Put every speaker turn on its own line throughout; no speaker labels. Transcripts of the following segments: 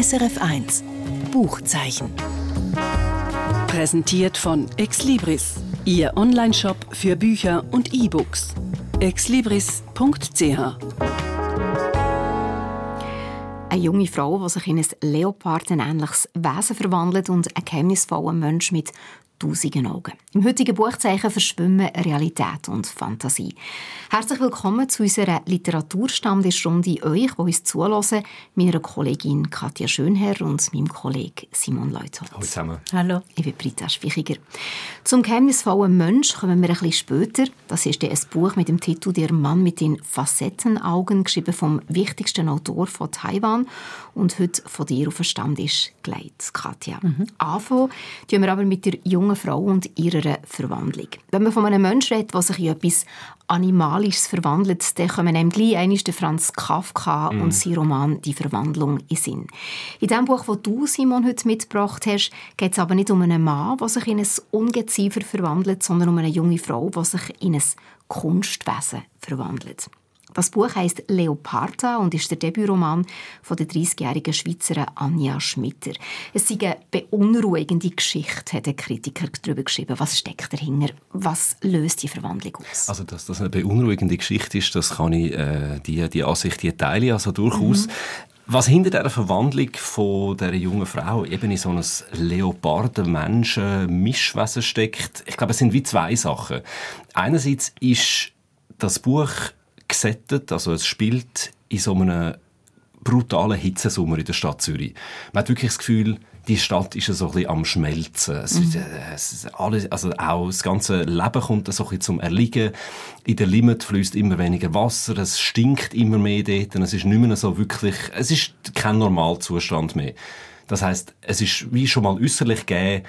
SRF 1 Buchzeichen.
Präsentiert von Exlibris, Ihr Onlineshop für Bücher und E-Books. exlibris.ch
Eine junge Frau, die sich in ein leopardenähnliches Wesen verwandelt und ein geheimnisvoller Mensch mit tausenden Augen. Im heutigen Buchzeichen verschwimmen Realität und Fantasie. Herzlich willkommen zu unserer Literaturstammtischrunde euch, die uns zulassen, meiner Kollegin Katja Schönherr und meinem Kollegen Simon Leuthold.
Hallo zusammen.
Hallo. Ich bin Britta Spichiger. Zum geheimnisvollen Mensch kommen wir ein bisschen später. Das ist ein Buch mit dem Titel «Der Mann mit den Facettenaugen», geschrieben vom wichtigsten Autor von Taiwan und heute von dir auf den Stammtisch gelegt, Katja. Mhm. Anfangen tun wir aber mit der jungen Frau und ihrer Verwandlung. Wenn man von einem Menschen redet, der sich in etwas Animalisches verwandelt, dann kommen einem gleich einmal der Franz Kafka mm. und sein Roman «Die Verwandlung» in Sinn. In dem Buch, das du, Simon, heute mitgebracht hast, geht es aber nicht um einen Mann, der sich in ein Ungeziefer verwandelt, sondern um eine junge Frau, die sich in ein Kunstwesen verwandelt. Das Buch heißt Leoparda und ist der Debütroman von der 30-jährigen Schweizerin Anja Schmitter. Es ist eine beunruhigende Geschichte, hat der Kritiker darüber geschrieben. Was steckt dahinter? Was löst die Verwandlung aus?
Also, dass das eine beunruhigende Geschichte ist, das kann ich, äh, die, die Ansicht, die teile also durchaus. Mhm. Was hinter dieser Verwandlung von dieser jungen Frau eben in so ein Leoparden-Menschen-Mischwesen steckt, ich glaube, es sind wie zwei Sachen. Einerseits ist das Buch gesettet, also es spielt in so einem brutalen Hitzesommer in der Stadt Zürich. Man hat wirklich das Gefühl, die Stadt ist so ein bisschen am Schmelzen. Es, mhm. es alles, also auch das ganze Leben kommt so ein bisschen zum Erliegen. In der Limit fließt immer weniger Wasser, es stinkt immer mehr dort, es ist nicht mehr so wirklich, es ist kein Normalzustand mehr. Das heißt, es ist wie schon mal äußerlich gegeben,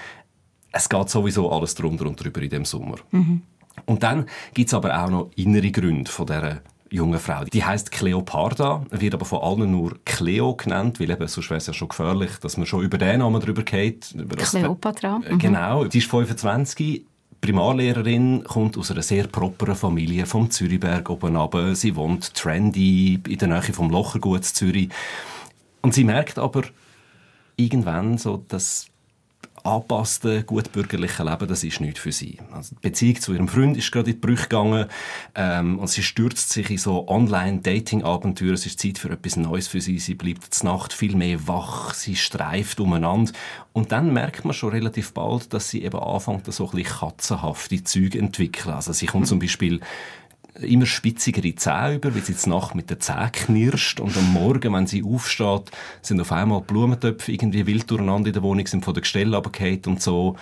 es geht sowieso alles drunter und drüber in dem Sommer. Mhm. Und dann gibt es aber auch noch innere Gründe von dieser junge Frau. Die heißt Cleoparda, wird aber von allen nur Cleo genannt, weil eben sonst wäre es ja schon gefährlich, dass man schon über den Namen drüber geht.
Cleopatra.
Mhm. Genau. Die ist 25, Primarlehrerin, kommt aus einer sehr properen Familie vom Zürichberg oben runter. Sie wohnt trendy in der Nähe vom Lochergut Zürich. Und sie merkt aber irgendwann so, dass angepassten, gutbürgerlichen Leben, das ist nicht für sie. Also die Beziehung zu ihrem Freund ist gerade in die Brüche gegangen ähm, und sie stürzt sich in so Online-Dating-Abenteuer. Es ist Zeit für etwas Neues für sie. Sie bleibt zur Nacht viel mehr wach, sie streift umeinander und dann merkt man schon relativ bald, dass sie eben anfängt, so ein bisschen katzenhafte Züge entwickeln. Also sie kommt zum Beispiel immer spitzigere Zähne über, weil sie jetzt Nacht mit den Zähnen knirscht und am Morgen, wenn sie aufsteht, sind auf einmal Blumentöpfe irgendwie wild durcheinander in der Wohnung, sind von der Gestelle runtergefallen und so.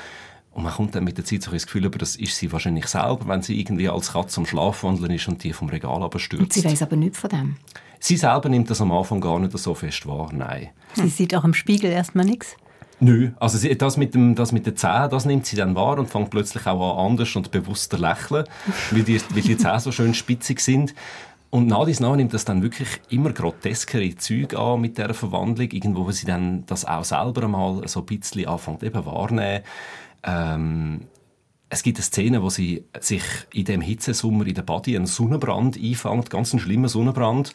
Und man kommt dann mit der Zeit so das Gefühl über, das ist sie wahrscheinlich selber, wenn sie irgendwie als Katze am Schlafwandeln ist und die vom Regal abstürzt. Und
sie weiß aber nichts von dem?
Sie selber nimmt das am Anfang gar nicht so fest wahr, nein.
Sie sieht auch im Spiegel erstmal nichts?
Nö, also das mit, dem, das mit den Zähnen, das nimmt sie dann wahr und fängt plötzlich auch an, anders und bewusster lächeln, weil die, weil die Zähne so schön spitzig sind. Und nach dies nach nimmt das dann wirklich immer groteskere Züge an mit dieser Verwandlung, irgendwo, wo sie dann das auch selber mal so ein bisschen anfängt eben wahrnehmen. Ähm, es gibt eine Szene, wo sie sich in dem Hitzesommer in der Body einen Sonnenbrand einfängt, ganz einen schlimmen Sonnenbrand.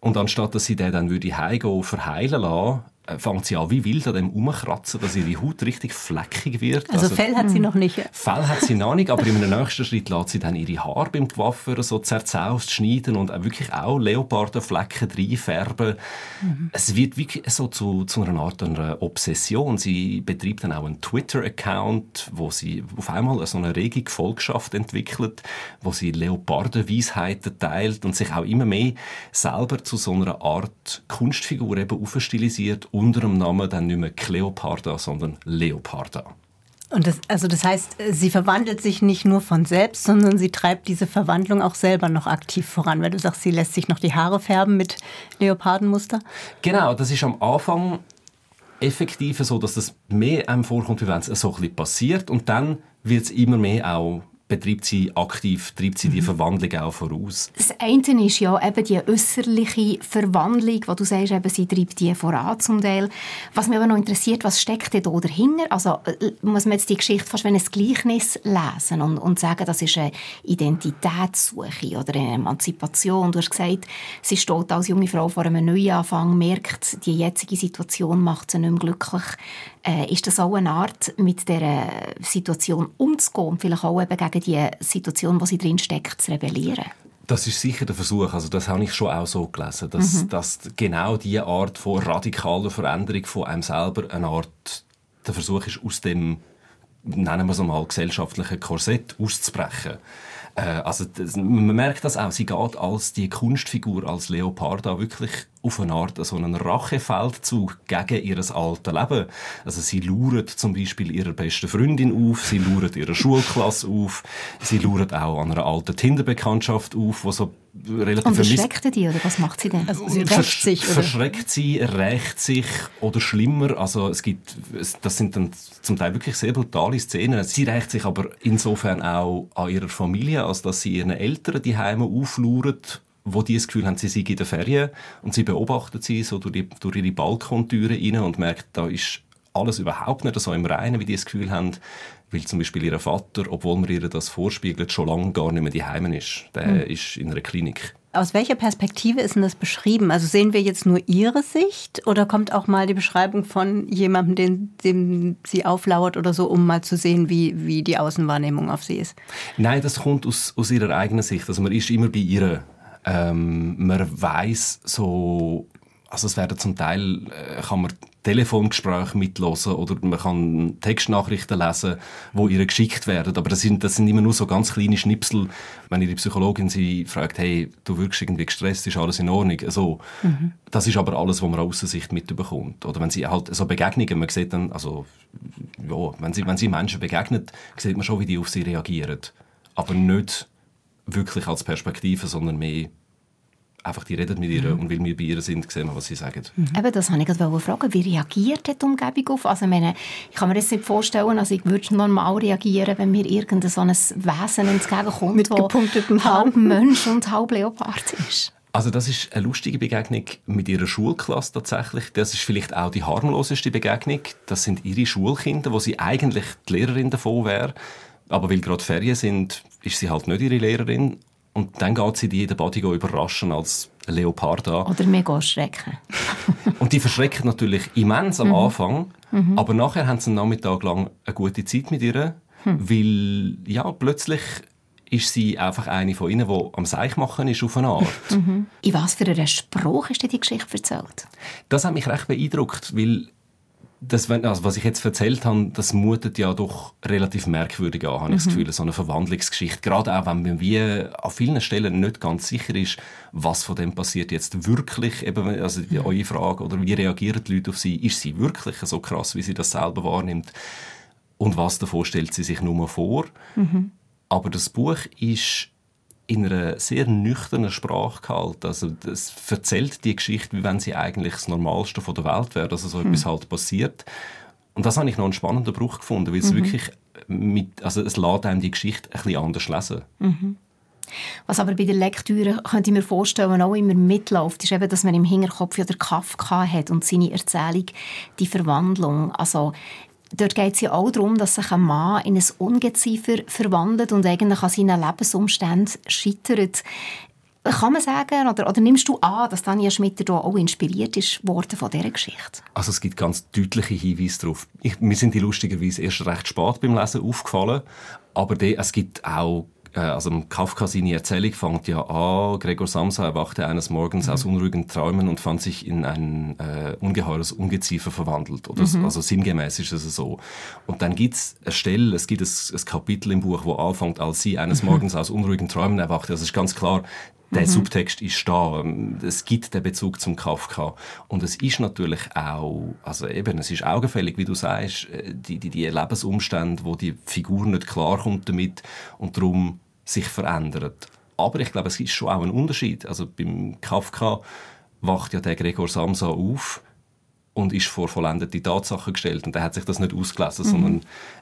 Und anstatt dass sie den dann würde heimgehen verheilen lassen, fängt sie an wie wild an dem umkratzen, dass ihre Haut richtig fleckig wird.
Also, also Fell hat sie noch nicht.
Fell hat sie noch nicht, aber einem nächsten Schritt lässt sie dann ihre Haare beim Coiffeur so zerzaust schneiden und wirklich auch Leopardenflecken reinfärben. Mhm. Es wird wirklich so zu, zu einer Art einer Obsession. Sie betreibt dann auch einen Twitter-Account, wo sie auf einmal so eine rege Gefolgschaft entwickelt, wo sie Leopardenweisheiten teilt und sich auch immer mehr selber zu so einer Art Kunstfigur eben aufstilisiert unter dem Namen dann nicht mehr Kleoparda, sondern Leoparda.
Und das, also das heißt, sie verwandelt sich nicht nur von selbst, sondern sie treibt diese Verwandlung auch selber noch aktiv voran, weil du sagst, sie lässt sich noch die Haare färben mit Leopardenmuster.
Genau, das ist am Anfang effektiv so, dass das mehr einem vorkommt, wie wenn es so ein bisschen passiert und dann wird es immer mehr auch betreibt sie aktiv, treibt sie die mhm. Verwandlung auch voraus.
Das eine ist ja eben die äußerliche Verwandlung, wo du sagst, eben, sie treibt die voran zum Teil. Was mich aber noch interessiert, was steckt denn da dahinter? Also äh, muss man jetzt die Geschichte fast wie ein Gleichnis lesen und, und sagen, das ist eine Identitätssuche oder eine Emanzipation. Du hast gesagt, sie steht als junge Frau vor einem Neuanfang, merkt, die jetzige Situation macht sie nicht mehr glücklich. Äh, ist das auch eine Art, mit dieser Situation umzugehen und vielleicht auch eben gegen die Situation, wo sie drin steckt, zu rebellieren?
Das ist sicher der Versuch. Also das habe ich schon auch so gelesen, dass, mhm. dass genau diese Art von radikaler Veränderung von einem selber eine Art der Versuch ist, aus dem nennen wir es mal gesellschaftlichen Korsett auszubrechen. Äh, also das, man merkt das auch. Sie geht als die Kunstfigur, als Leoparda wirklich auf eine Art so einen Rachefeldzug gegen ihr altes Leben. Also sie lauert zum Beispiel ihrer besten Freundin auf, sie lauert ihrer Schulklasse auf, sie lauert auch an einer alten Tinder-Bekanntschaft auf, wo so relativ
Und verschreckt die oder was macht sie denn?
Also sie rächt sich oder? Verschreckt sie, rächt sich oder schlimmer. Also es gibt, das sind dann zum Teil wirklich sehr brutale Szenen. Sie rächt sich aber insofern auch an ihrer Familie, als dass sie ihren Eltern die Heime auflauert wo die das Gefühl haben, sie sind in der Ferien und sie beobachten sie so durch, die, durch ihre Balkontüren rein und merken, da ist alles überhaupt nicht so im Reinen, wie die das Gefühl haben, weil zum Beispiel ihr Vater, obwohl man ihr das vorspiegelt, schon lange gar nicht mehr daheim ist. Der mhm. ist in einer Klinik.
Aus welcher Perspektive ist denn das beschrieben? Also sehen wir jetzt nur Ihre Sicht oder kommt auch mal die Beschreibung von jemandem, dem, dem sie auflauert oder so, um mal zu sehen, wie, wie die Außenwahrnehmung auf sie ist?
Nein, das kommt aus, aus ihrer eigenen Sicht. Also man ist immer bei ihr ähm, man weiß so, also es werden zum Teil, äh, kann man Telefongespräche mitlosen oder man kann Textnachrichten lesen, wo ihr geschickt werden. Aber das sind, das sind immer nur so ganz kleine Schnipsel. Wenn ihre Psychologin sie fragt, hey, du wirkst irgendwie gestresst, ist alles in Ordnung? So, mhm. Das ist aber alles, was man aus Sicht mitbekommt. Oder wenn sie halt so Begegnungen, man sieht dann, also, ja, wenn sie, wenn sie Menschen begegnet, sieht man schon, wie die auf sie reagieren. Aber nicht wirklich als Perspektive, sondern mehr einfach die redet mit ihr mhm. und weil wir bei ihr sind, sehen wir, was sie sagen.
Mhm. Eben, das wollte ich gerade fragen. Wie reagiert die Umgebung auf? Also, ich, meine, ich kann mir das nicht vorstellen, also ich würde normal reagieren, wenn mir irgendein so ein Wesen entgegenkommt,
mit gepunkteten
halb Mensch und halb Leopard ist.
Also das ist eine lustige Begegnung mit ihrer Schulklasse tatsächlich. Das ist vielleicht auch die harmloseste Begegnung. Das sind ihre Schulkinder, wo sie eigentlich die Lehrerin davon wäre. Aber weil gerade Ferien sind, ist sie halt nicht ihre Lehrerin. Und dann geht sie die der Body überraschen als Leopard an.
Oder mega erschrecken.
und die verschrecken natürlich immens am mhm. Anfang, mhm. aber nachher haben sie einen Nachmittag lang eine gute Zeit mit ihr, mhm. weil ja, plötzlich ist sie einfach eine von ihnen, die am Seich machen ist auf eine Art.
Mhm. In was für einem Spruch ist dir die Geschichte erzählt?
Das hat mich recht beeindruckt, weil das, also was ich jetzt erzählt habe, das mutet ja doch relativ merkwürdig an, habe mhm. ich das mhm. Gefühl, so eine Verwandlungsgeschichte. Gerade auch, wenn man wie an vielen Stellen nicht ganz sicher ist, was von dem passiert jetzt wirklich, eben, also mhm. eure Frage, oder wie reagieren die Leute auf sie, ist sie wirklich so krass, wie sie das selber wahrnimmt? Und was davon stellt sie sich nur vor? Mhm. Aber das Buch ist in einer sehr nüchternen Sprache gehalten. Also das erzählt die Geschichte, wie wenn sie eigentlich das Normalste von der Welt wäre, dass so hm. etwas halt passiert. Und das habe ich noch einen spannenden Bruch gefunden, weil es mhm. wirklich mit, also es lässt einem die Geschichte ein bisschen anders lesen.
Mhm. Was aber bei der Lektüre, könnte ich mir vorstellen, auch immer mitläuft, ist eben, dass man im Hinterkopf ja der Kafka hat und seine Erzählung, die Verwandlung. Also Dort geht es ja auch darum, dass sich ein Mann in ein Ungeziefer verwandelt und eigentlich an seinen Lebensumständen scheitert. Kann man sagen, oder, oder nimmst du an, dass Daniel Schmitter da auch inspiriert ist worden von dieser Geschichte?
Also es gibt ganz deutliche Hinweise darauf. Ich, mir sind die lustigerweise erst recht spät beim Lesen aufgefallen, aber die, es gibt auch also Kafka seine Erzählung fängt ja an, Gregor Samsa erwachte eines Morgens mhm. aus unruhigen Träumen und fand sich in ein äh, ungeheures Ungeziefer verwandelt. Oder mhm. Also sinngemäß ist es so. Und dann gibt es eine Stelle, es gibt ein, ein, Kapitel im Buch, wo anfängt, als sie eines. Morgens aus unruhigen Träumen erwachte. Also es ist ganz klar, der mhm. Subtext ist da. Es gibt den Bezug zum Kafka. Und es ist natürlich auch, also eben, es ist augenfällig, wie du sagst, äh, die, die, die Lebensumstände, wo die Figur nicht klarkommt damit und darum sich verändert. Aber ich glaube, es ist schon auch ein Unterschied. Also beim Kafka wacht ja der Gregor Samsa auf und ist vor vollendete Tatsachen gestellt. Und der hat sich das nicht ausgelesen, mhm. sondern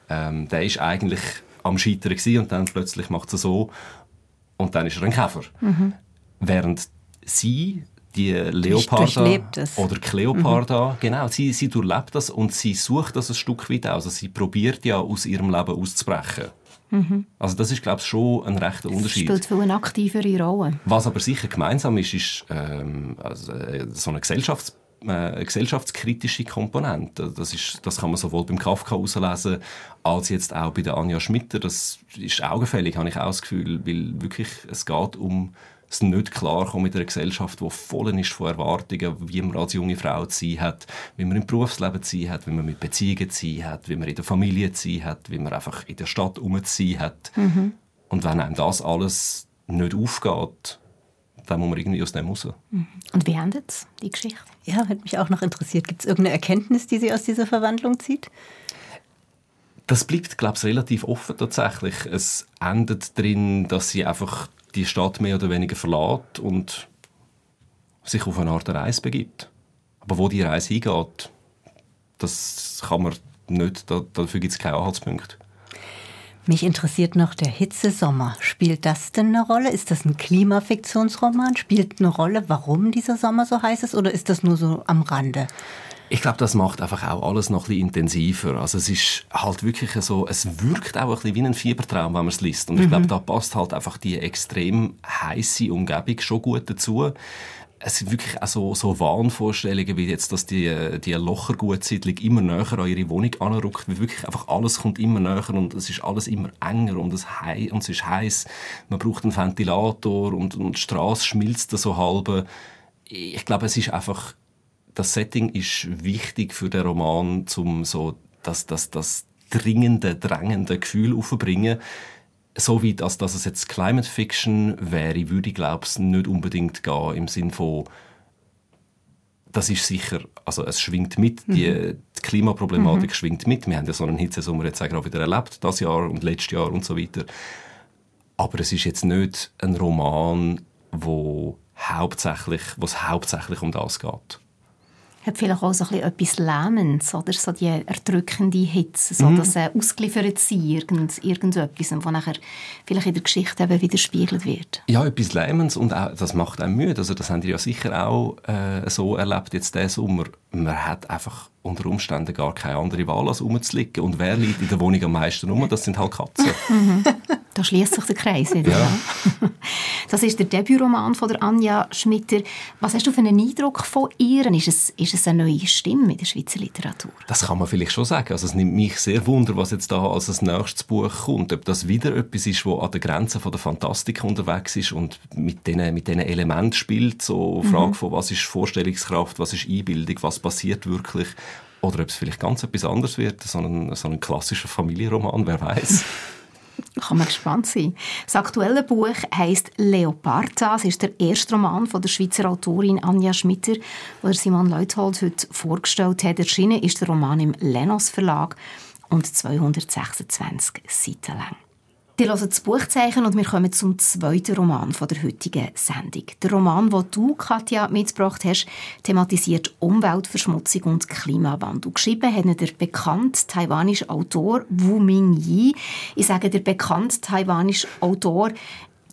ähm, der ist eigentlich am Scheitern gewesen, und dann plötzlich macht sie so und dann ist er ein Käfer. Mhm. Während sie die Leoparda oder Kleoparda, mhm. genau, sie, sie durchlebt das und sie sucht das ein Stück weit aus. Also sie probiert ja aus ihrem Leben auszubrechen. Mhm. Also das ist, glaube ich, schon ein rechter Unterschied.
Das spielt viel eine aktivere Rolle.
Was aber sicher gemeinsam ist, ist ähm, also, äh, so eine Gesellschafts äh, gesellschaftskritische Komponente. Das, ist, das kann man sowohl beim Kafka auslesen als jetzt auch bei der Anja Schmitter. Das ist augenfällig, habe ich auch das Gefühl, weil wirklich es geht um es nicht klarkommen mit einer Gesellschaft, die voll ist von Erwartungen, wie man als junge Frau zu sein hat, wie man im Berufsleben zu sein hat, wie man mit Beziehungen zu sein hat, wie man in der Familie zu sein hat, wie man einfach in der Stadt um zu sein hat. Mhm. Und wenn einem das alles nicht aufgeht, dann muss man irgendwie aus dem raus.
Und wie endet die Geschichte?
Ja, hat mich auch noch interessiert. Gibt es irgendeine Erkenntnis, die sie aus dieser Verwandlung zieht?
Das bleibt, glaube ich, relativ offen tatsächlich. Es endet darin, dass sie einfach die Stadt mehr oder weniger verlässt und sich auf eine Art Reise begibt. Aber wo die Reise hingeht, das kann man nicht, dafür gibt es keinen Anhaltspunkt.
Mich interessiert noch der Hitzesommer. Spielt das denn eine Rolle? Ist das ein Klimafiktionsroman? Spielt eine Rolle, warum dieser Sommer so heiß ist? Oder ist das nur so am Rande?
Ich glaube, das macht einfach auch alles noch ein bisschen intensiver. Also es ist halt wirklich so, es wirkt auch ein bisschen wie ein Fiebertraum, wenn man es liest. Und ich glaube, mhm. da passt halt einfach die extrem heiße Umgebung schon gut dazu es sind wirklich auch so, so Wahnvorstellungen, wie jetzt, dass die, die Lochergutsiedlung immer näher an ihre Wohnung anrückt, weil wirklich einfach alles kommt immer näher und es ist alles immer enger und es, und es ist heiß. Man braucht einen Ventilator und, und die Straße schmilzt so halb. Ich glaube, es ist einfach, das Setting ist wichtig für den Roman, um so das, das, das dringende, drängende Gefühl aufzubringen so weit, als dass es jetzt Climate Fiction wäre, würde ich glaube ich nicht unbedingt gehen im Sinn von das ist sicher, also es schwingt mit, mhm. die, die, Klimaproblematik mhm. schwingt mit. Wir haben ja so einen Hitzesommer jetzt auch wieder erlebt, das Jahr und letztes Jahr und so weiter. Aber es ist jetzt nicht ein Roman, wo hauptsächlich, wo es hauptsächlich um das geht
hat vielleicht auch so ein etwas Lähmendes, oder? So die erdrückende Hitze, so mhm. das äh, ausgeliefert sein, irgend, irgendetwas, das nachher vielleicht in der Geschichte eben widerspiegelt wird.
Ja, etwas Lähmendes und auch, das macht einem müde. Also das haben die ja sicher auch äh, so erlebt jetzt diesen Sommer. Man hat einfach unter Umständen gar keine andere Wahl, als rumzuliegen. Und wer liegt in der Wohnung am meisten rum? Das sind halt Katzen.
Mhm. Da schließt sich der Kreis wieder. Ja. Das ist der Debütroman von der Anja Schmitter. Was hast du für einen Eindruck von ihr? Ist es, ist es eine neue Stimme in der Schweizer Literatur?
Das kann man vielleicht schon sagen. Also es nimmt mich sehr wunder, was jetzt da als das nächstes Buch kommt. Ob das wieder etwas ist, das an der Grenze von der Fantastik unterwegs ist und mit diesen mit Elementen spielt. So mhm. Frage von, was ist Vorstellungskraft, was ist Einbildung, was passiert wirklich oder ob es vielleicht ganz etwas anderes wird, so ein, so ein klassischer Familienroman, wer weiß.
Kann man gespannt sein. Das aktuelle Buch heißt Leoparda. Es ist der erste Roman von der Schweizer Autorin Anja Schmitter, den Simon Leuthold heute vorgestellt hat. Erschienen ist der Roman im Lenos Verlag und 226 Seiten lang. Die hören das Buchzeichen und wir kommen zum zweiten Roman von der heutigen Sendung. Der Roman, den du, Katja, mitgebracht hast, thematisiert Umweltverschmutzung und Klimawandel. Geschrieben hat der bekannte taiwanische Autor Wu Mingyi. Ich sage der bekannte taiwanische Autor,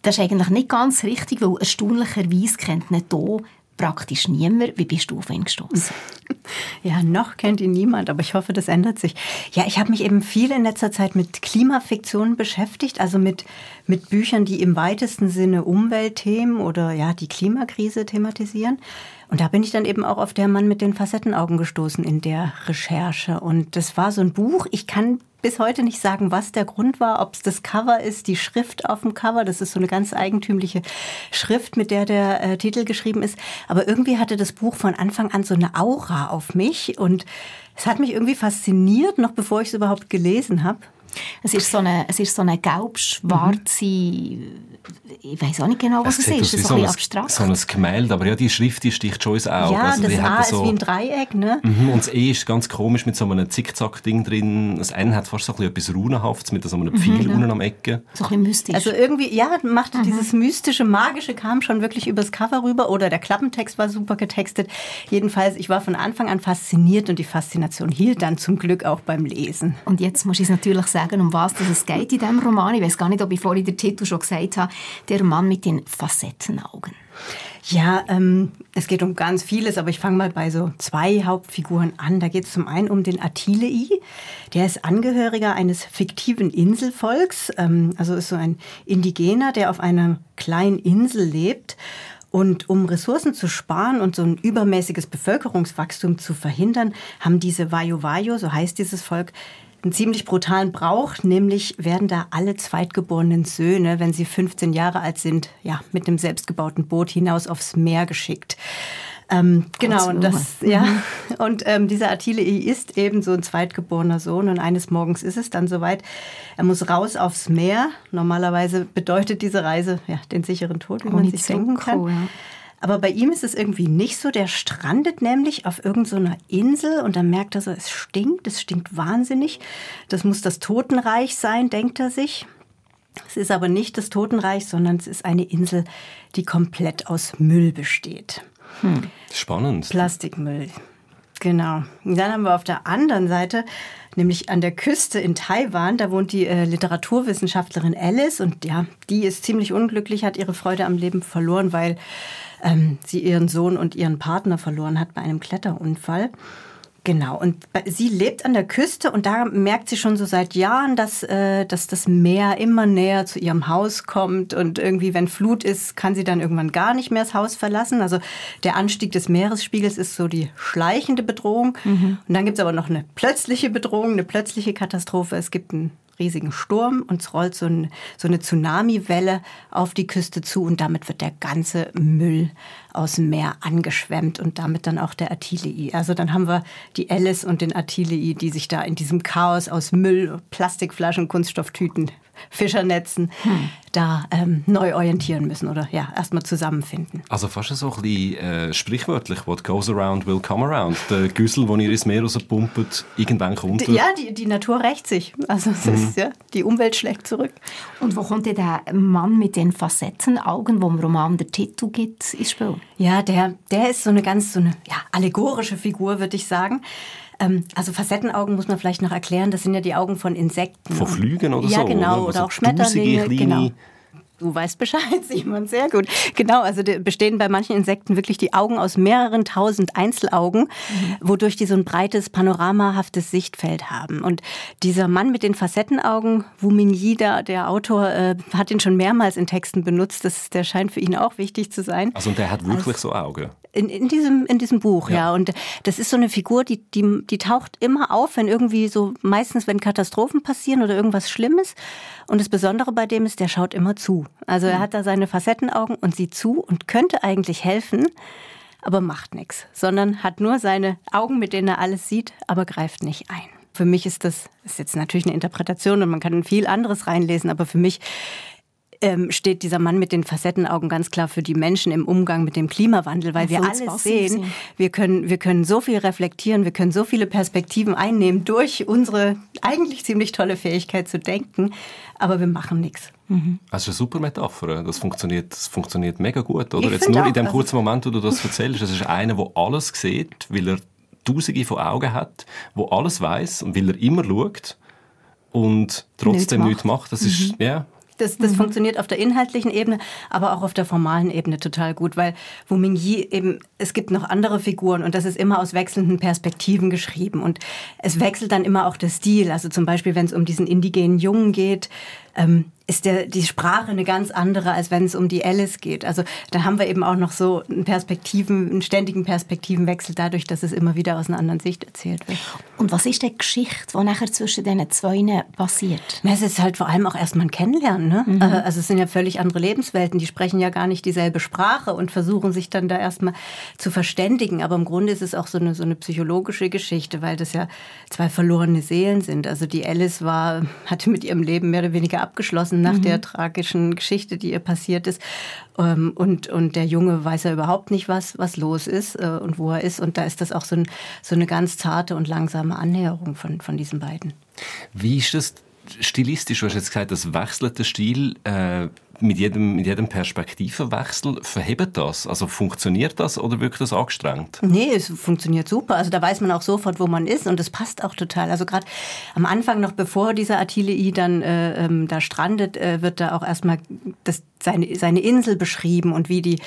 das ist eigentlich nicht ganz richtig, weil erstaunlicherweise kennt ihn hier praktisch niemand. Wie bist du auf ihn gestoßen?
Ja, noch kennt ihn niemand, aber ich hoffe, das ändert sich. Ja, ich habe mich eben viel in letzter Zeit mit Klimafiktionen beschäftigt, also mit, mit Büchern, die im weitesten Sinne Umweltthemen oder ja, die Klimakrise thematisieren. Und da bin ich dann eben auch auf der Mann mit den Facettenaugen gestoßen in der Recherche. Und das war so ein Buch, ich kann bis heute nicht sagen, was der Grund war, ob es das Cover ist, die Schrift auf dem Cover. Das ist so eine ganz eigentümliche Schrift, mit der der äh, Titel geschrieben ist. Aber irgendwie hatte das Buch von Anfang an so eine Aura auf mich und es hat mich irgendwie fasziniert, noch bevor ich es überhaupt gelesen habe.
Es ist so eine, es ist so eine gelb-schwarze, mhm. ich weiß auch nicht genau, was es, es ist. Es ist so ein abstrakt.
So ein Gemälde, aber ja, die Schrift die sticht schon ins Auge.
Ja, also, das A ist so, wie ein Dreieck, ne?
Mhm, und das E ist ganz komisch mit so einem Zickzack-Ding drin. Das N hat fast so etwas Runenhaftes mit so einem mhm, Pfeil mhm, unten am Ecke.
So ein bisschen mystisch.
Also irgendwie, ja, machte mhm. dieses mystische, magische kam schon wirklich übers Cover rüber oder der Klappentext war super getextet. Jedenfalls, ich war von Anfang an fasziniert und die Faszination hielt dann zum Glück auch beim Lesen.
Und jetzt muss ich es natürlich sagen, sagen, um was es geht in diesem Roman? Ich weiß gar nicht, ob ich vorhin den Titel schon gesagt habe. Der Mann mit den Facettenaugen.
Ja, ähm, es geht um ganz vieles, aber ich fange mal bei so zwei Hauptfiguren an. Da geht es zum einen um den Attilei. Der ist Angehöriger eines fiktiven Inselvolks, ähm, also ist so ein Indigener, der auf einer kleinen Insel lebt. Und um Ressourcen zu sparen und so ein übermäßiges Bevölkerungswachstum zu verhindern, haben diese Wayo Wayo, so heißt dieses Volk, einen ziemlich brutalen Brauch, nämlich werden da alle zweitgeborenen Söhne, wenn sie 15 Jahre alt sind, ja, mit einem selbstgebauten Boot hinaus aufs Meer geschickt. Ähm, genau, und das, ja. Mhm. Und ähm, dieser Attile ist eben so ein zweitgeborener Sohn und eines Morgens ist es dann soweit. Er muss raus aufs Meer. Normalerweise bedeutet diese Reise ja den sicheren Tod, wie man sich denken kann. Ja. Aber bei ihm ist es irgendwie nicht so. Der strandet nämlich auf irgendeiner so Insel und dann merkt er so, es stinkt, es stinkt wahnsinnig. Das muss das Totenreich sein, denkt er sich. Es ist aber nicht das Totenreich, sondern es ist eine Insel, die komplett aus Müll besteht.
Hm. Spannend.
Plastikmüll. Genau. Und dann haben wir auf der anderen Seite, nämlich an der Küste in Taiwan, da wohnt die äh, Literaturwissenschaftlerin Alice und ja, die ist ziemlich unglücklich, hat ihre Freude am Leben verloren, weil ähm, sie ihren Sohn und ihren Partner verloren hat bei einem Kletterunfall. Genau, und sie lebt an der Küste und da merkt sie schon so seit Jahren, dass, äh, dass das Meer immer näher zu ihrem Haus kommt und irgendwie, wenn Flut ist, kann sie dann irgendwann gar nicht mehr das Haus verlassen. Also der Anstieg des Meeresspiegels ist so die schleichende Bedrohung. Mhm. Und dann gibt es aber noch eine plötzliche Bedrohung, eine plötzliche Katastrophe. Es gibt einen riesigen Sturm und es rollt so, ein, so eine Tsunamiwelle auf die Küste zu und damit wird der ganze Müll aus dem Meer angeschwemmt und damit dann auch der Attilei. Also dann haben wir die Alice und den Attilei, die sich da in diesem Chaos aus Müll, Plastikflaschen, Kunststofftüten Fischernetzen hm. da ähm, neu orientieren müssen oder ja, erstmal zusammenfinden.
Also fast so ein bisschen äh, sprichwörtlich, what goes around will come around. Der Güssel, den ihr ins Meer rauspumpt, irgendwann kommt
er. Ja, die, die Natur rächt sich. Also es mhm. ist, ja, die Umwelt schlägt zurück.
Und wo kommt der Mann mit den Facettenaugen, wo im Roman der Titel gibt, ins Spiel?
Ja, der, der ist so eine ganz so eine ja, allegorische Figur, würde ich sagen. Ähm, also Facettenaugen muss man vielleicht noch erklären. Das sind ja die Augen von Insekten.
Von Flügen oder
ja,
so?
Ja, genau. Oder,
oder
auch Schmetterlinge. Genau. Du weißt Bescheid, Simon, sehr gut. Genau, also bestehen bei manchen Insekten wirklich die Augen aus mehreren tausend Einzelaugen, mhm. wodurch die so ein breites, panoramahaftes Sichtfeld haben. Und dieser Mann mit den Facettenaugen, Wu Mingyi, der, Autor, äh, hat ihn schon mehrmals in Texten benutzt. Das, der scheint für ihn auch wichtig zu sein.
Also und der hat wirklich also, so Augen?
In, in, diesem, in diesem Buch, ja. ja. Und das ist so eine Figur, die, die, die taucht immer auf, wenn irgendwie so, meistens wenn Katastrophen passieren oder irgendwas Schlimmes. Und das Besondere bei dem ist, der schaut immer zu. Also er mhm. hat da seine Facettenaugen und sieht zu und könnte eigentlich helfen, aber macht nichts, sondern hat nur seine Augen, mit denen er alles sieht, aber greift nicht ein. Für mich ist das, ist jetzt natürlich eine Interpretation und man kann viel anderes reinlesen, aber für mich ähm, steht dieser Mann mit den Facettenaugen ganz klar für die Menschen im Umgang mit dem Klimawandel, weil wir alles sehen. Wir können, wir können so viel reflektieren, wir können so viele Perspektiven einnehmen durch unsere eigentlich ziemlich tolle Fähigkeit zu denken, aber wir machen nichts.
Mhm. Also eine super Metapher. Das funktioniert, das funktioniert mega gut, oder? Ich Jetzt nur auch, in dem also kurzen Moment, wo du das erzählst, das ist einer, der alles sieht, weil er Tausende von Augen hat, wo alles weiß und weil er immer schaut und trotzdem nichts macht. macht. Das ist, mhm. ja,
das, das mhm. funktioniert auf der inhaltlichen Ebene, aber auch auf der formalen Ebene total gut, weil Wu Mingyi eben, es gibt noch andere Figuren und das ist immer aus wechselnden Perspektiven geschrieben und es wechselt dann immer auch der Stil. Also zum Beispiel, wenn es um diesen indigenen Jungen geht, ähm, ist der, die Sprache eine ganz andere, als wenn es um die Alice geht. Also da haben wir eben auch noch so einen Perspektiven, einen ständigen Perspektivenwechsel dadurch, dass es immer wieder aus einer anderen Sicht erzählt wird.
Und was ist die Geschichte, die nachher zwischen diesen zwei passiert?
Es ist halt vor allem auch erstmal ein Kennenlernen. Ne? Mhm. Äh, also es sind ja völlig andere Lebenswelten. Die sprechen ja gar nicht dieselbe Sprache und versuchen sich dann da erstmal zu verständigen. Aber im Grunde ist es auch so eine, so eine psychologische Geschichte, weil das ja zwei verlorene Seelen sind. Also die Alice war, hatte mit ihrem Leben mehr oder weniger abgeschlossen nach mhm. der tragischen Geschichte, die ihr passiert ist. Ähm, und, und der Junge weiß ja überhaupt nicht, was, was los ist äh, und wo er ist. Und da ist das auch so, ein, so eine ganz zarte und langsame Annäherung von, von diesen beiden.
Wie ist das stilistisch? Du hast jetzt gesagt, das wechselte Stil. Äh, mit jedem, mit jedem Perspektivenwechsel verhebt das? Also funktioniert das oder wirkt das angestrengt?
Nee, es funktioniert super. Also da weiß man auch sofort, wo man ist und es passt auch total. Also gerade am Anfang, noch bevor dieser Attilei dann äh, ähm, da strandet, äh, wird da auch erstmal das, seine, seine Insel beschrieben und wie die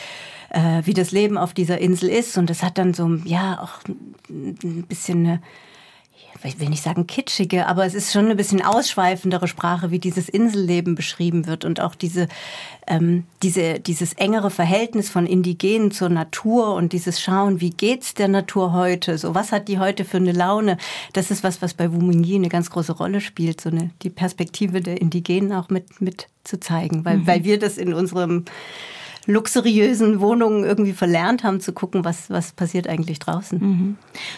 äh, wie das Leben auf dieser Insel ist. Und es hat dann so, ja, auch ein bisschen eine ich will nicht sagen kitschige, aber es ist schon eine bisschen ausschweifendere Sprache, wie dieses Inselleben beschrieben wird und auch diese, ähm, diese, dieses engere Verhältnis von Indigenen zur Natur und dieses Schauen, wie geht's der Natur heute? So, was hat die heute für eine Laune? Das ist was, was bei Wu Mingyi eine ganz große Rolle spielt, so eine, die Perspektive der Indigenen auch mit, mit zu zeigen, weil, mhm. weil wir das in unserem luxuriösen Wohnungen irgendwie verlernt haben, zu gucken, was, was passiert eigentlich draußen. Mhm.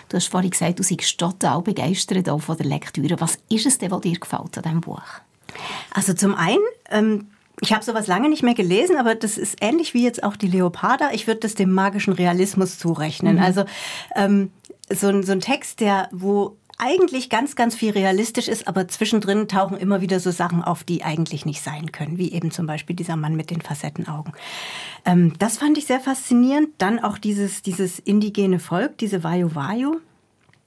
Du hast vorhin gesagt, du seist total begeistert auch von der Lektüre. Was ist es denn, was dir gefällt an diesem Buch?
Also zum einen... Ähm, ich habe sowas lange nicht mehr gelesen, aber das ist ähnlich wie jetzt auch die Leoparda. Ich würde das dem magischen Realismus zurechnen. Mhm. Also ähm, so, ein, so ein Text, der wo eigentlich ganz, ganz viel realistisch ist, aber zwischendrin tauchen immer wieder so Sachen auf, die eigentlich nicht sein können, wie eben zum Beispiel dieser Mann mit den Facettenaugen. Ähm, das fand ich sehr faszinierend. Dann auch dieses, dieses indigene Volk, diese Vayu Vayu,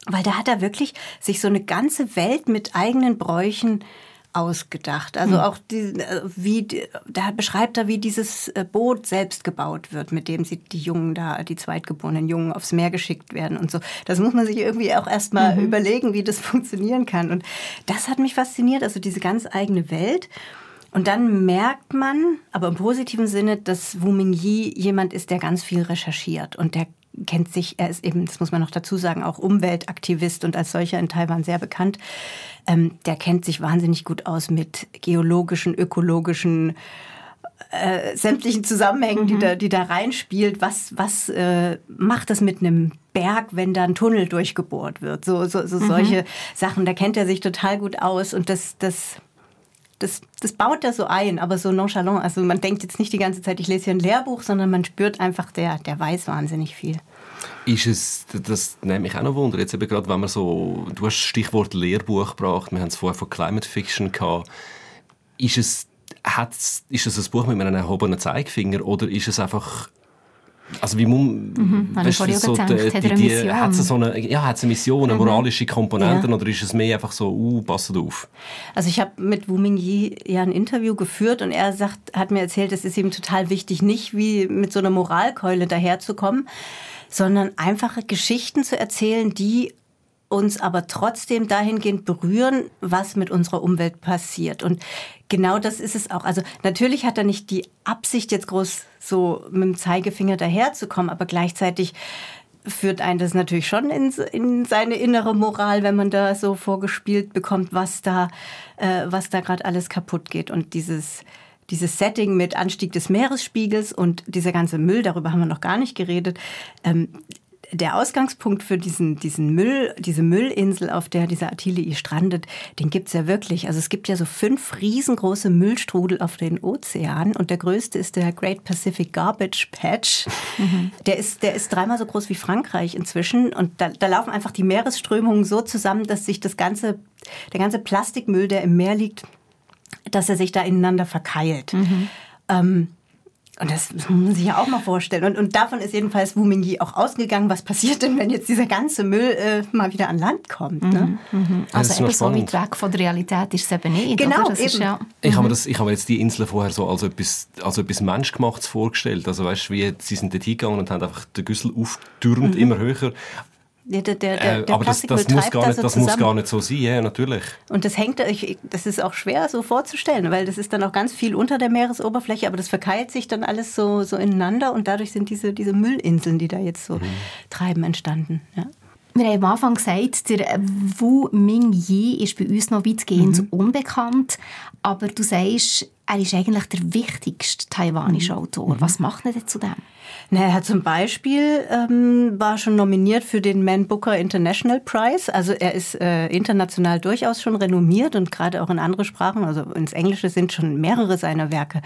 weil da hat er wirklich sich so eine ganze Welt mit eigenen Bräuchen ausgedacht. Also hm. auch die, äh, wie da beschreibt er, wie dieses äh, Boot selbst gebaut wird, mit dem sie die Jungen da, die zweitgeborenen Jungen aufs Meer geschickt werden und so. Das muss man sich irgendwie auch erstmal mhm. überlegen, wie das funktionieren kann. Und das hat mich fasziniert, also diese ganz eigene Welt. Und dann merkt man, aber im positiven Sinne, dass Wu Mingyi jemand ist, der ganz viel recherchiert und der kennt sich, er ist eben, das muss man noch dazu sagen, auch Umweltaktivist und als solcher in Taiwan sehr bekannt. Ähm, der kennt sich wahnsinnig gut aus mit geologischen, ökologischen, äh, sämtlichen Zusammenhängen, mhm. die, da, die da reinspielt. Was, was äh, macht das mit einem Berg, wenn da ein Tunnel durchgebohrt wird? So, so, so mhm. solche Sachen, da kennt er sich total gut aus und das, das das, das baut er so ein, aber so nonchalant. Also man denkt jetzt nicht die ganze Zeit, ich lese hier ein Lehrbuch, sondern man spürt einfach, der, der weiß wahnsinnig viel.
Ist es, das nimmt mich auch noch Wunder, jetzt eben gerade, wenn man so, du hast Stichwort Lehrbuch gebracht, wir haben es vorher von Climate Fiction gehabt. Ist es, hat's, ist es ein Buch mit einem erhobenen Zeigefinger oder ist es einfach also wie muss, mhm, weißt du, so die, die, die, hat es so eine, ja, hat's eine Mission, eine mhm. moralische Komponente ja. oder ist es mehr einfach so, uh, passt auf?
Also ich habe mit Wu Mingyi ja ein Interview geführt und er sagt, hat mir erzählt, es ist ihm total wichtig, nicht wie mit so einer Moralkeule daherzukommen, sondern einfache Geschichten zu erzählen, die uns aber trotzdem dahingehend berühren, was mit unserer Umwelt passiert. Und genau das ist es auch. Also natürlich hat er nicht die Absicht, jetzt groß so mit dem Zeigefinger daherzukommen, aber gleichzeitig führt einen das natürlich schon in, in seine innere Moral, wenn man da so vorgespielt bekommt, was da, äh, da gerade alles kaputt geht. Und dieses, dieses Setting mit Anstieg des Meeresspiegels und dieser ganze Müll, darüber haben wir noch gar nicht geredet, ähm, der Ausgangspunkt für diesen, diesen Müll, diese Müllinsel, auf der dieser Attilii strandet, den gibt's ja wirklich. Also es gibt ja so fünf riesengroße Müllstrudel auf den Ozeanen und der größte ist der Great Pacific Garbage Patch. Mhm. Der, ist, der ist dreimal so groß wie Frankreich inzwischen und da, da laufen einfach die Meeresströmungen so zusammen, dass sich das ganze, der ganze Plastikmüll, der im Meer liegt, dass er sich da ineinander verkeilt. Mhm. Ähm, und das muss man sich ja auch mal vorstellen. Und, und davon ist jedenfalls Wu Mingyi auch ausgegangen. Was passiert denn, wenn jetzt dieser ganze Müll äh, mal wieder an Land kommt? Ne?
Mhm, mhm. Also eben so weit weg von der Realität ist es eben nicht.
Genau,
eben.
Ist, ja.
Ich habe mir, das, ich habe jetzt die Insel vorher so als etwas, als etwas Menschgemachtes vorgestellt. Also weißt, wie sie sind dort hingegangen und haben einfach den Güssel aufgetürmt, mhm. immer höher.
Der, der, der,
äh, aber das, das, muss gar, nicht, das muss gar nicht so sein, ja, natürlich.
Und das hängt, das ist auch schwer so vorzustellen, weil das ist dann auch ganz viel unter der Meeresoberfläche, aber das verkeilt sich dann alles so, so ineinander und dadurch sind diese, diese Müllinseln, die da jetzt so mhm. treiben, entstanden. Ja.
Wir haben am Anfang gesagt, der Wu Mingyi ist bei uns noch weitgehend mhm. unbekannt, aber du sagst, er ist eigentlich der wichtigste taiwanische mhm. Autor. Mhm. Was macht er denn zu dem?
Na, er hat zum Beispiel ähm, war schon nominiert für den Man Booker International Prize. Also er ist äh, international durchaus schon renommiert und gerade auch in andere Sprachen, also ins Englische sind schon mehrere seiner Werke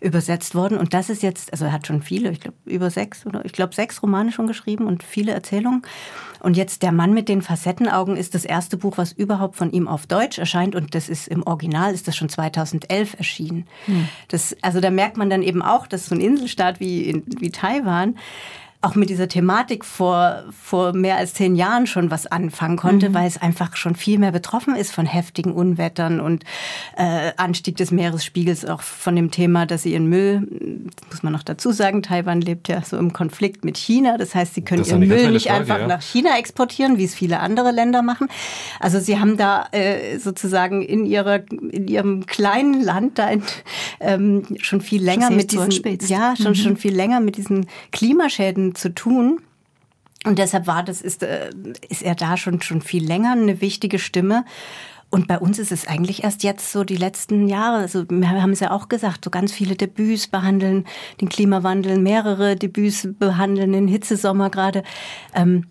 übersetzt worden. Und das ist jetzt, also er hat schon viele, ich glaube über sechs oder ich glaube sechs Romane schon geschrieben und viele Erzählungen. Und jetzt Der Mann mit den Facettenaugen ist das erste Buch, was überhaupt von ihm auf Deutsch erscheint und das ist im Original ist das schon 2011 erschienen. Hm. Das, also da merkt man dann eben auch, dass so ein Inselstaat wie, wie Taiwan auch mit dieser Thematik vor, vor mehr als zehn Jahren schon was anfangen konnte, mhm. weil es einfach schon viel mehr betroffen ist von heftigen Unwettern und äh, Anstieg des Meeresspiegels, auch von dem Thema, dass sie ihren Müll, muss man noch dazu sagen, Taiwan lebt ja so im Konflikt mit China. Das heißt, sie können ihren Müll nicht Frage, einfach ja. nach China exportieren, wie es viele andere Länder machen. Also sie haben da äh, sozusagen in, ihrer, in ihrem kleinen Land da in, ähm, schon viel länger mit diesen, ja, schon, mhm. schon viel länger mit diesen Klimaschäden zu tun. Und deshalb war das, ist, äh, ist er da schon, schon viel länger eine wichtige Stimme. Und bei uns ist es eigentlich erst jetzt so die letzten Jahre. Also wir haben es ja auch gesagt, so ganz viele Debüts behandeln den Klimawandel, mehrere Debüts behandeln den Hitzesommer gerade. Ähm,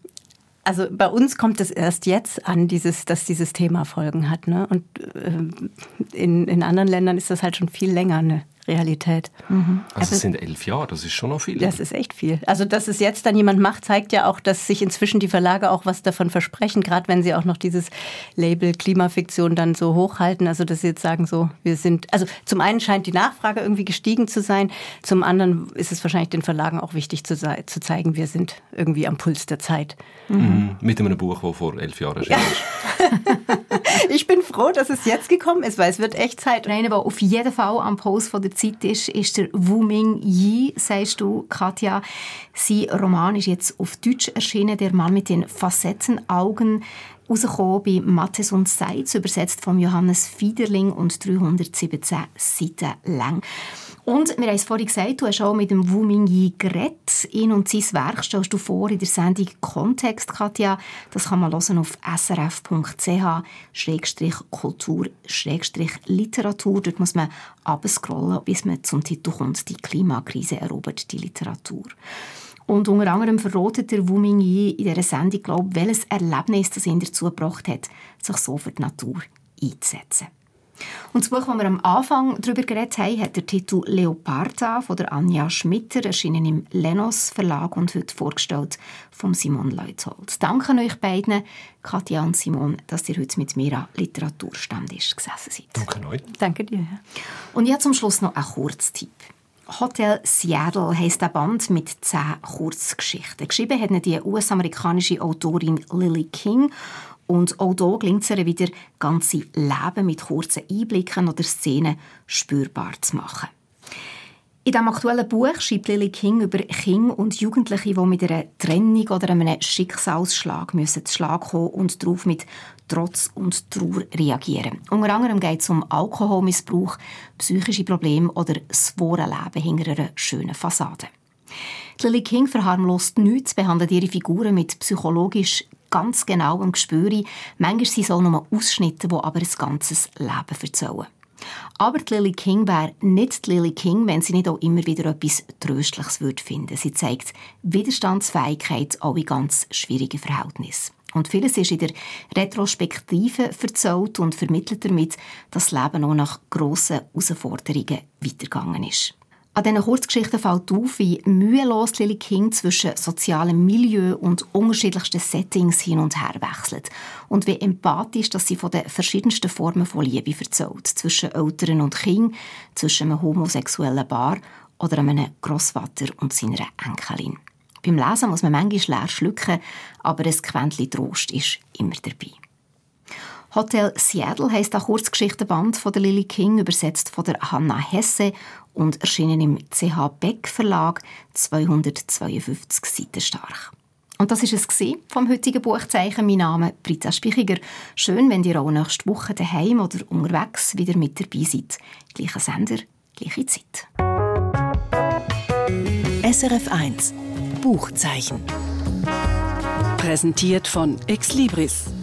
also bei uns kommt es erst jetzt an, dieses, dass dieses Thema Folgen hat. Ne? Und äh, in, in anderen Ländern ist das halt schon viel länger eine Realität.
Mhm. Also es sind elf Jahre, das ist schon noch viel.
Das ist echt viel. Also dass es jetzt dann jemand macht, zeigt ja auch, dass sich inzwischen die Verlage auch was davon versprechen, gerade wenn sie auch noch dieses Label Klimafiktion dann so hochhalten. Also dass sie jetzt sagen so, wir sind, also zum einen scheint die Nachfrage irgendwie gestiegen zu sein, zum anderen ist es wahrscheinlich den Verlagen auch wichtig zu, zu zeigen, wir sind irgendwie am Puls der Zeit.
Mhm. Mit einem Buch, das vor elf Jahren erschienen ist.
ich bin froh, dass es jetzt gekommen ist, weil es wird echt Zeit.
Einer, der auf jeden Fall am Puls von der Zeit ist, ist der Wu Ming Yi, sagst du, Katja. Sein Roman ist jetzt auf Deutsch erschienen, «Der Mann mit den Facettenaugen» rausgekommen bei Mattes und Seitz, übersetzt von Johannes Fiederling und 317 Seiten lang. Und wir haben es vorhin gesagt, du hast auch mit dem Wu Mingyi geredet. Ihn und sein Werk stellst du vor in der Sendung Kontext, Katja. Das kann man hören auf srf.ch-kultur-literatur. Dort muss man abscrollen, bis man zum Titel kommt, die Klimakrise erobert die Literatur. Und unter anderem verrotet der Wu Mingyi in dieser Sendung, glaube welches Erlebnis das ihn dazu gebracht hat, sich so für die Natur einzusetzen. Und das Buch, das wir am Anfang darüber geredet haben, hat der Titel Leoparda von der Anja Schmitter, erschienen im Lenos Verlag und heute vorgestellt von Simon Leuthold. Danke euch beiden, Katja und Simon, dass ihr heute mit mir am Literaturstammtisch gesessen seid.
Danke euch.
Danke dir.
Und jetzt zum Schluss noch ein Kurztipp. Hotel Seattle heisst der Band mit zehn Kurzgeschichten. Geschrieben hat die US-amerikanische Autorin Lily King und auch hier gelingt es ihr wieder, ganze Leben mit kurzen Einblicken oder Szenen spürbar zu machen. In diesem aktuellen Buch schreibt Lily King über Kinder und Jugendliche, die mit einer Trennung oder einem Schicksalsschlag müssen zu Schlag kommen und darauf mit Trotz und Trauer reagieren. Unter anderem geht es um Alkoholmissbrauch, psychische Probleme oder das wahre Leben hinter einer schönen Fassade. Lily King verharmlost nichts, behandelt ihre Figuren mit psychologisch ganz genauem Gespür. Manchmal sind es auch nur Ausschnitte, die aber ein ganzes Leben erzählen. Aber die Lily King wäre nicht die Lily King, wenn sie nicht auch immer wieder etwas Tröstliches würde finden. Sie zeigt Widerstandsfähigkeit auch in ganz schwierigen Verhältnissen. Und vieles ist in der Retrospektive verzählt und vermittelt damit, dass das Leben auch nach grossen Herausforderungen weitergegangen ist. An diesen Kurzgeschichten fällt auf, wie mühelos Lily King zwischen sozialem Milieu und unterschiedlichsten Settings hin und her wechselt. Und wie empathisch, dass sie von den verschiedensten Formen von Liebe erzählt. Zwischen Eltern und Kind, zwischen einem homosexuellen Paar oder einem Großvater und seiner Enkelin. Beim Lesen muss man manchmal leer schlucken, aber ein Quäntchen Trost ist immer dabei. Hotel Seattle heisst ein Kurzgeschichtenband von der Lily King, übersetzt von der Hanna Hesse und erschienen im CH Beck Verlag, 252 Seiten stark. Und das ist es vom heutigen Buchzeichen. Mein Name ist Britta Spichiger. Schön, wenn ihr auch nächste Woche daheim oder unterwegs wieder mit dabei seid. Gleicher Sender, gleiche Zeit.
SRF 1 Buchzeichen.
Präsentiert von Exlibris,